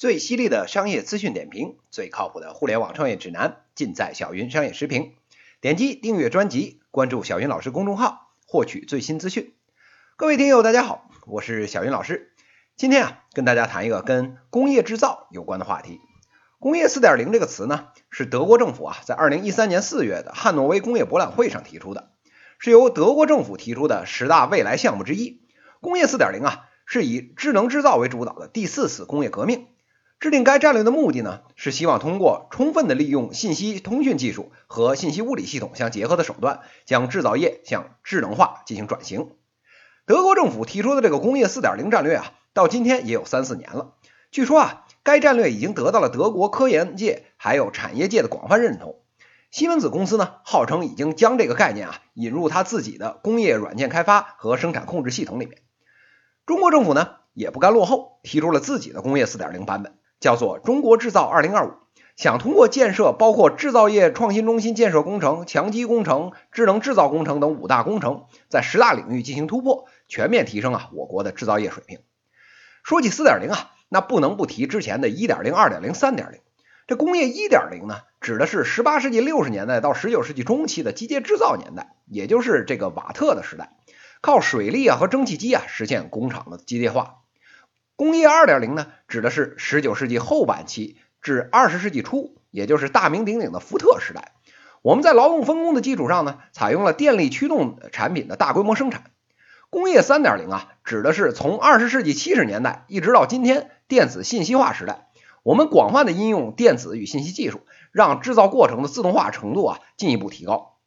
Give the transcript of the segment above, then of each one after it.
最犀利的商业资讯点评，最靠谱的互联网创业指南，尽在小云商业时评。点击订阅专辑，关注小云老师公众号，获取最新资讯。各位听友，大家好，我是小云老师。今天啊，跟大家谈一个跟工业制造有关的话题。工业四点零这个词呢，是德国政府啊在二零一三年四月的汉诺威工业博览会上提出的，是由德国政府提出的十大未来项目之一。工业四点零啊，是以智能制造为主导的第四次工业革命。制定该战略的目的呢，是希望通过充分的利用信息通讯技术和信息物理系统相结合的手段，将制造业向智能化进行转型。德国政府提出的这个工业四点零战略啊，到今天也有三四年了。据说啊，该战略已经得到了德国科研界还有产业界的广泛认同。西门子公司呢，号称已经将这个概念啊引入它自己的工业软件开发和生产控制系统里面。中国政府呢，也不甘落后，提出了自己的工业四点零版本。叫做中国制造二零二五，想通过建设包括制造业创新中心建设工程、强基工程、智能制造工程等五大工程，在十大领域进行突破，全面提升啊我国的制造业水平。说起四点零啊，那不能不提之前的一点零、二点零、三点零。这工业一点零呢，指的是十八世纪六十年代到十九世纪中期的机械制造年代，也就是这个瓦特的时代，靠水力啊和蒸汽机啊实现工厂的机械化。工业二点零呢，指的是十九世纪后半期至二十世纪初，也就是大名鼎鼎的福特时代。我们在劳动分工的基础上呢，采用了电力驱动产品的大规模生产。工业三点零啊，指的是从二十世纪七十年代一直到今天电子信息化时代，我们广泛的应用电子与信息技术，让制造过程的自动化程度啊进一步提高。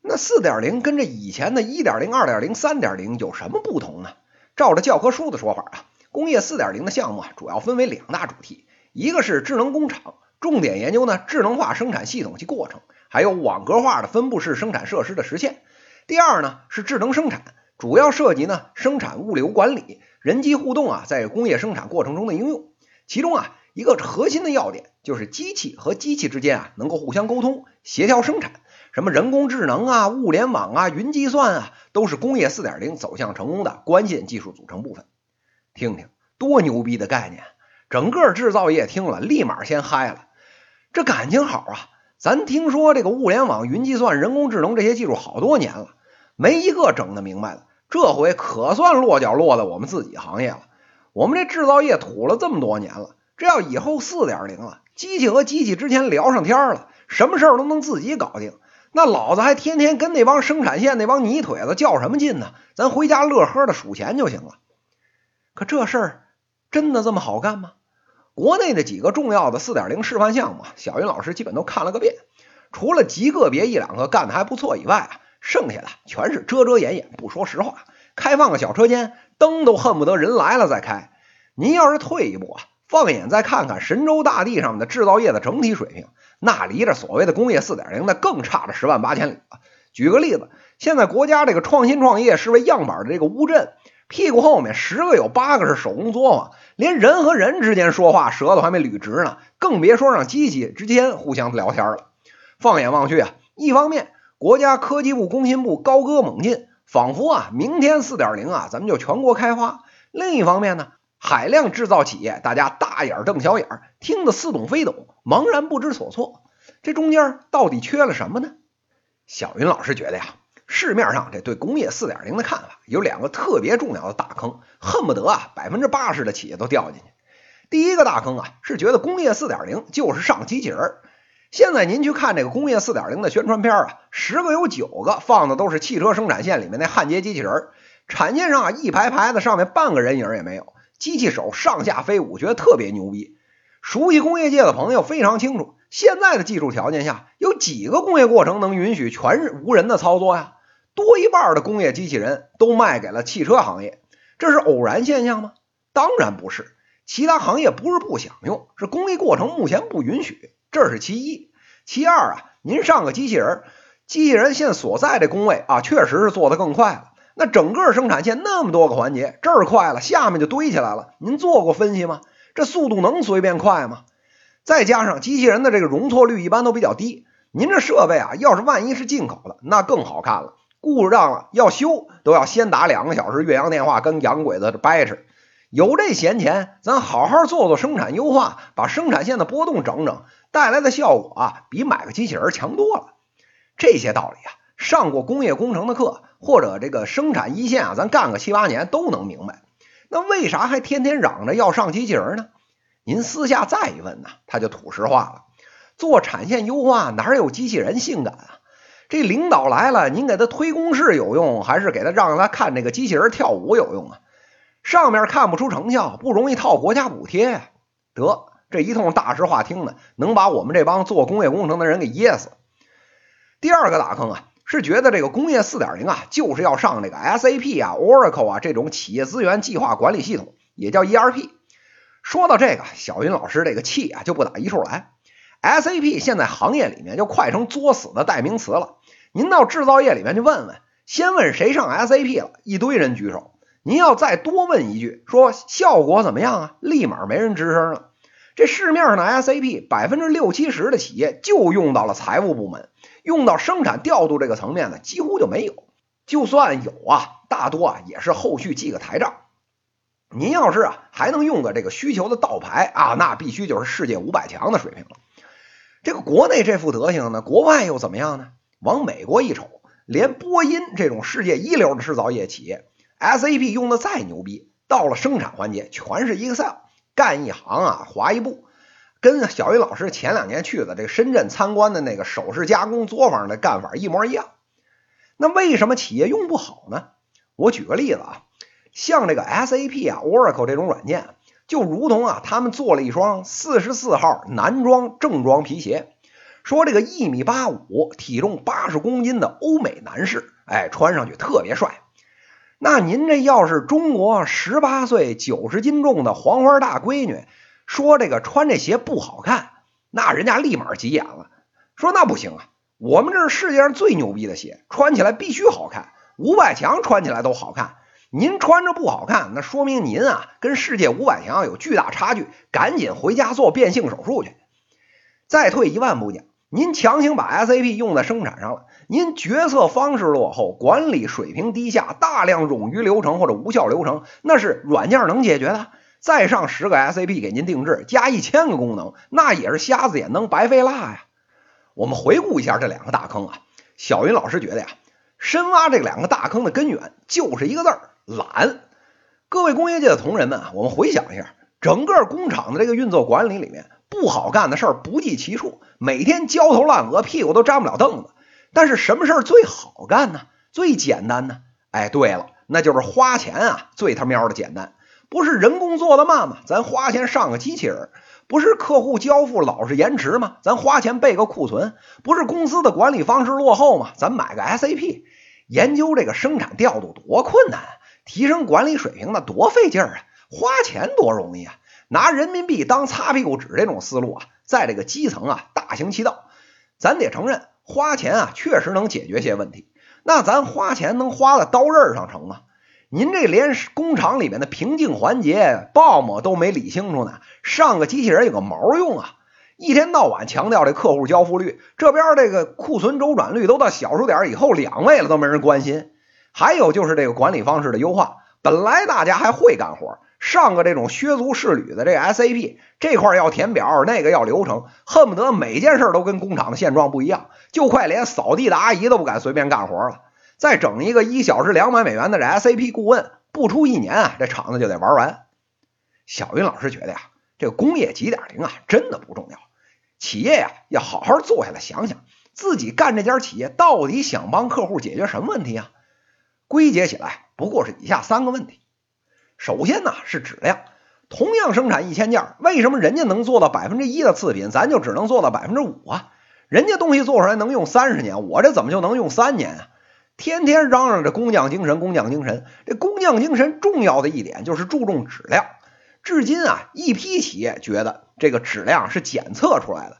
那四点零跟这以前的一点零、二点零、三点零有什么不同呢？照着教科书的说法啊。工业四点零的项目啊，主要分为两大主题，一个是智能工厂，重点研究呢智能化生产系统及过程，还有网格化的分布式生产设施的实现；第二呢是智能生产，主要涉及呢生产物流管理、人机互动啊在工业生产过程中的应用。其中啊一个核心的要点就是机器和机器之间啊能够互相沟通、协调生产，什么人工智能啊、物联网啊、云计算啊，都是工业四点零走向成功的关键技术组成部分。听听多牛逼的概念！整个制造业听了立马先嗨了。这感情好啊！咱听说这个物联网、云计算、人工智能这些技术好多年了，没一个整的明白的。这回可算落脚落在我们自己行业了。我们这制造业土了这么多年了，这要以后四点零了，机器和机器之前聊上天了，什么事儿都能自己搞定。那老子还天天跟那帮生产线那帮泥腿子较什么劲呢？咱回家乐呵的数钱就行了。可这事儿真的这么好干吗？国内的几个重要的四点零示范项目，小云老师基本都看了个遍。除了极个别一两个干的还不错以外啊，剩下的全是遮遮掩掩，不说实话。开放个小车间，灯都恨不得人来了再开。您要是退一步啊，放眼再看看神州大地上的制造业的整体水平，那离着所谓的工业四点零那更差了十万八千里了。举个例子，现在国家这个创新创业视为样板的这个乌镇。屁股后面十个有八个是手工作坊，连人和人之间说话舌头还没捋直呢，更别说让机器之间互相聊天了。放眼望去啊，一方面国家科技部、工信部高歌猛进，仿佛啊明天四点零啊咱们就全国开花；另一方面呢，海量制造企业大家大眼瞪小眼，听得似懂非懂，茫然不知所措。这中间到底缺了什么呢？小云老师觉得呀。市面上这对工业四点零的看法有两个特别重要的大坑，恨不得啊百分之八十的企业都掉进去。第一个大坑啊是觉得工业四点零就是上机器人。现在您去看这个工业四点零的宣传片啊，十个有九个放的都是汽车生产线里面那焊接机器人，产线上啊一排排的上面半个人影也没有，机器手上下飞舞，觉得特别牛逼。熟悉工业界的朋友非常清楚，现在的技术条件下，有几个工业过程能允许全是无人的操作呀？多一半的工业机器人都卖给了汽车行业，这是偶然现象吗？当然不是。其他行业不是不想用，是工艺过程目前不允许，这是其一。其二啊，您上个机器人，机器人现在所在的工位啊，确实是做得更快了。那整个生产线那么多个环节，这儿快了，下面就堆起来了。您做过分析吗？这速度能随便快吗？再加上机器人的这个容错率一般都比较低，您这设备啊，要是万一是进口的，那更好看了。故障了要修，都要先打两个小时越洋电话跟洋鬼子掰扯。有这闲钱，咱好好做做生产优化，把生产线的波动整整，带来的效果啊，比买个机器人强多了。这些道理啊，上过工业工程的课，或者这个生产一线啊，咱干个七八年都能明白。那为啥还天天嚷着要上机器人呢？您私下再一问呢，他就吐实话了。做产线优化哪有机器人性感啊？这领导来了，您给他推公式有用，还是给他让他看这个机器人跳舞有用啊？上面看不出成效，不容易套国家补贴呀。得，这一通大实话听的，能把我们这帮做工业工程的人给噎死。第二个大坑啊，是觉得这个工业四点零啊，就是要上这个 SAP 啊、Oracle 啊这种企业资源计划管理系统，也叫 ERP。说到这个，小云老师这个气啊就不打一处来。SAP 现在行业里面就快成作死的代名词了。您到制造业里面去问问，先问谁上 SAP 了，一堆人举手。您要再多问一句，说效果怎么样啊？立马没人吱声了。这市面上的 SAP 百分之六七十的企业就用到了财务部门，用到生产调度这个层面呢，几乎就没有。就算有啊，大多啊也是后续记个台账。您要是啊还能用个这个需求的倒排啊，那必须就是世界五百强的水平了。这个国内这副德行呢，国外又怎么样呢？往美国一瞅，连波音这种世界一流的制造业企业，SAP 用的再牛逼，到了生产环节全是 Excel，干一行啊划一步，跟小鱼老师前两年去的这个深圳参观的那个首饰加工作坊的干法一模一样。那为什么企业用不好呢？我举个例子啊。像这个 SAP 啊、Oracle 这种软件，就如同啊，他们做了一双四十四号男装正装皮鞋，说这个一米八五、体重八十公斤的欧美男士，哎，穿上去特别帅。那您这要是中国十八岁、九十斤重的黄花大闺女，说这个穿这鞋不好看，那人家立马急眼了，说那不行啊，我们这是世界上最牛逼的鞋，穿起来必须好看，五百强穿起来都好看。您穿着不好看，那说明您啊跟世界五百强有巨大差距，赶紧回家做变性手术去。再退一万步讲，您强行把 SAP 用在生产上了，您决策方式落后，管理水平低下，大量冗余流程或者无效流程，那是软件能解决的。再上十个 SAP 给您定制，加一千个功能，那也是瞎子眼能白费蜡呀。我们回顾一下这两个大坑啊，小云老师觉得呀，深挖这两个大坑的根源就是一个字儿。懒，各位工业界的同仁们啊，我们回想一下，整个工厂的这个运作管理里面，不好干的事儿不计其数，每天焦头烂额，屁股都沾不了凳子。但是什么事儿最好干呢？最简单呢？哎，对了，那就是花钱啊，最他喵的简单。不是人工做的慢吗？咱花钱上个机器人。不是客户交付老是延迟吗？咱花钱备个库存。不是公司的管理方式落后吗？咱买个 SAP。研究这个生产调度多困难。提升管理水平那多费劲儿啊，花钱多容易啊！拿人民币当擦屁股纸这种思路啊，在这个基层啊大行其道。咱得承认，花钱啊确实能解决些问题。那咱花钱能花在刀刃上成吗？您这连工厂里面的瓶颈环节 BOM 都没理清楚呢，上个机器人有个毛用啊！一天到晚强调这客户交付率，这边这个库存周转率都到小数点以后两位了，都没人关心。还有就是这个管理方式的优化，本来大家还会干活，上个这种削足适履的这 SAP 这块要填表，那个要流程，恨不得每件事都跟工厂的现状不一样，就快连扫地的阿姨都不敢随便干活了。再整一个一小时两百美元的这 SAP 顾问，不出一年啊，这厂子就得玩完。小云老师觉得呀，这个工业几点零啊，真的不重要，企业呀要好好坐下来想想，自己干这家企业到底想帮客户解决什么问题啊？归结起来不过是以下三个问题。首先呢是质量，同样生产一千件，为什么人家能做到百分之一的次品，咱就只能做到百分之五啊？人家东西做出来能用三十年，我这怎么就能用三年啊？天天嚷嚷着工匠精神，工匠精神，这工匠精神重要的一点就是注重质量。至今啊，一批企业觉得这个质量是检测出来的。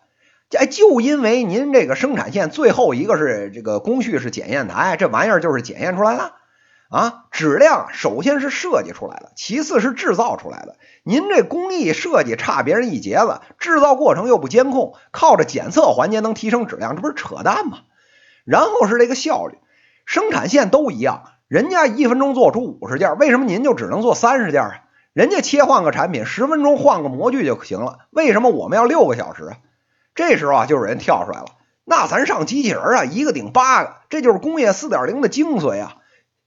哎，就因为您这个生产线最后一个是这个工序是检验台，这玩意儿就是检验出来了。啊，质量首先是设计出来的，其次是制造出来的。您这工艺设计差别人一截子，制造过程又不监控，靠着检测环节能提升质量，这不是扯淡吗？然后是这个效率，生产线都一样，人家一分钟做出五十件，为什么您就只能做三十件啊？人家切换个产品十分钟换个模具就行了，为什么我们要六个小时啊？这时候啊，就有人跳出来了，那咱上机器人啊，一个顶八个，这就是工业四点零的精髓啊！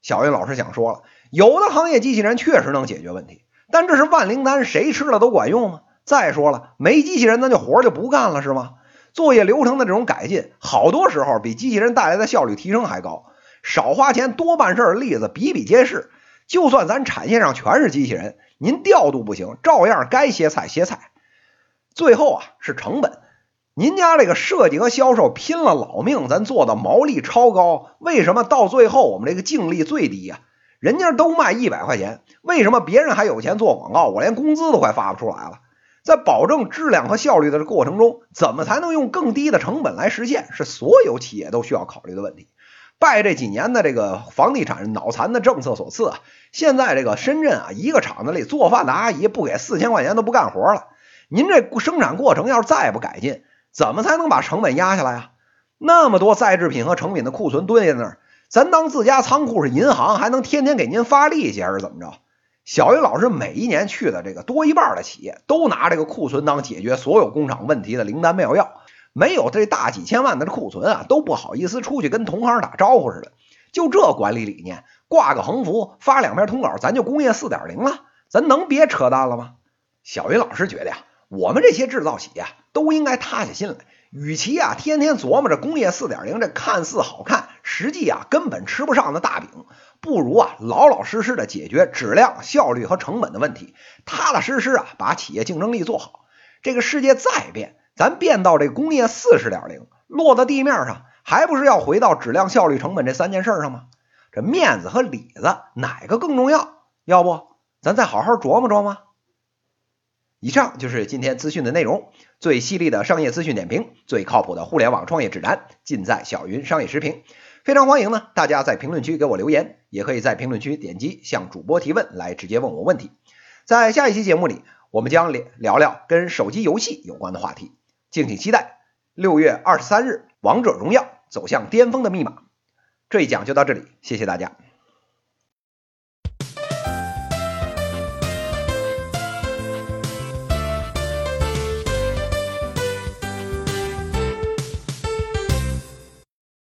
小云老师想说了，有的行业机器人确实能解决问题，但这是万灵丹，谁吃了都管用吗？再说了，没机器人咱就活就不干了是吗？作业流程的这种改进，好多时候比机器人带来的效率提升还高，少花钱多办事的例子比比皆是。就算咱产线上全是机器人。您调度不行，照样该歇菜歇菜。最后啊是成本，您家这个设计和销售拼了老命，咱做的毛利超高，为什么到最后我们这个净利最低呀？人家都卖一百块钱，为什么别人还有钱做广告，我连工资都快发不出来了？在保证质量和效率的过程中，怎么才能用更低的成本来实现？是所有企业都需要考虑的问题。拜这几年的这个房地产脑残的政策所赐啊，现在这个深圳啊，一个厂子里做饭的阿姨不给四千块钱都不干活了。您这生产过程要是再不改进，怎么才能把成本压下来啊？那么多在制品和成品的库存堆在那儿，咱当自家仓库是银行，还能天天给您发利息还是怎么着？小云老师每一年去的这个多一半的企业，都拿这个库存当解决所有工厂问题的灵丹妙药。没有这大几千万的库存啊，都不好意思出去跟同行打招呼似的。就这管理理念，挂个横幅，发两篇通稿，咱就工业四点零了，咱能别扯淡了吗？小云老师觉得呀，我们这些制造企业都应该塌下心来，与其啊天天琢磨着工业四点零这看似好看，实际啊根本吃不上的大饼，不如啊老老实实的解决质量、效率和成本的问题，踏踏实实啊把企业竞争力做好。这个世界再变。咱变到这工业四十点零，落到地面上，还不是要回到质量、效率、成本这三件事上吗？这面子和里子哪个更重要？要不咱再好好琢磨琢磨。以上就是今天资讯的内容，最犀利的商业资讯点评，最靠谱的互联网创业指南，尽在小云商业时评。非常欢迎呢，大家在评论区给我留言，也可以在评论区点击向主播提问，来直接问我问题。在下一期节目里，我们将聊聊聊跟手机游戏有关的话题。敬请期待六月二十三日《王者荣耀》走向巅峰的密码。这一讲就到这里，谢谢大家。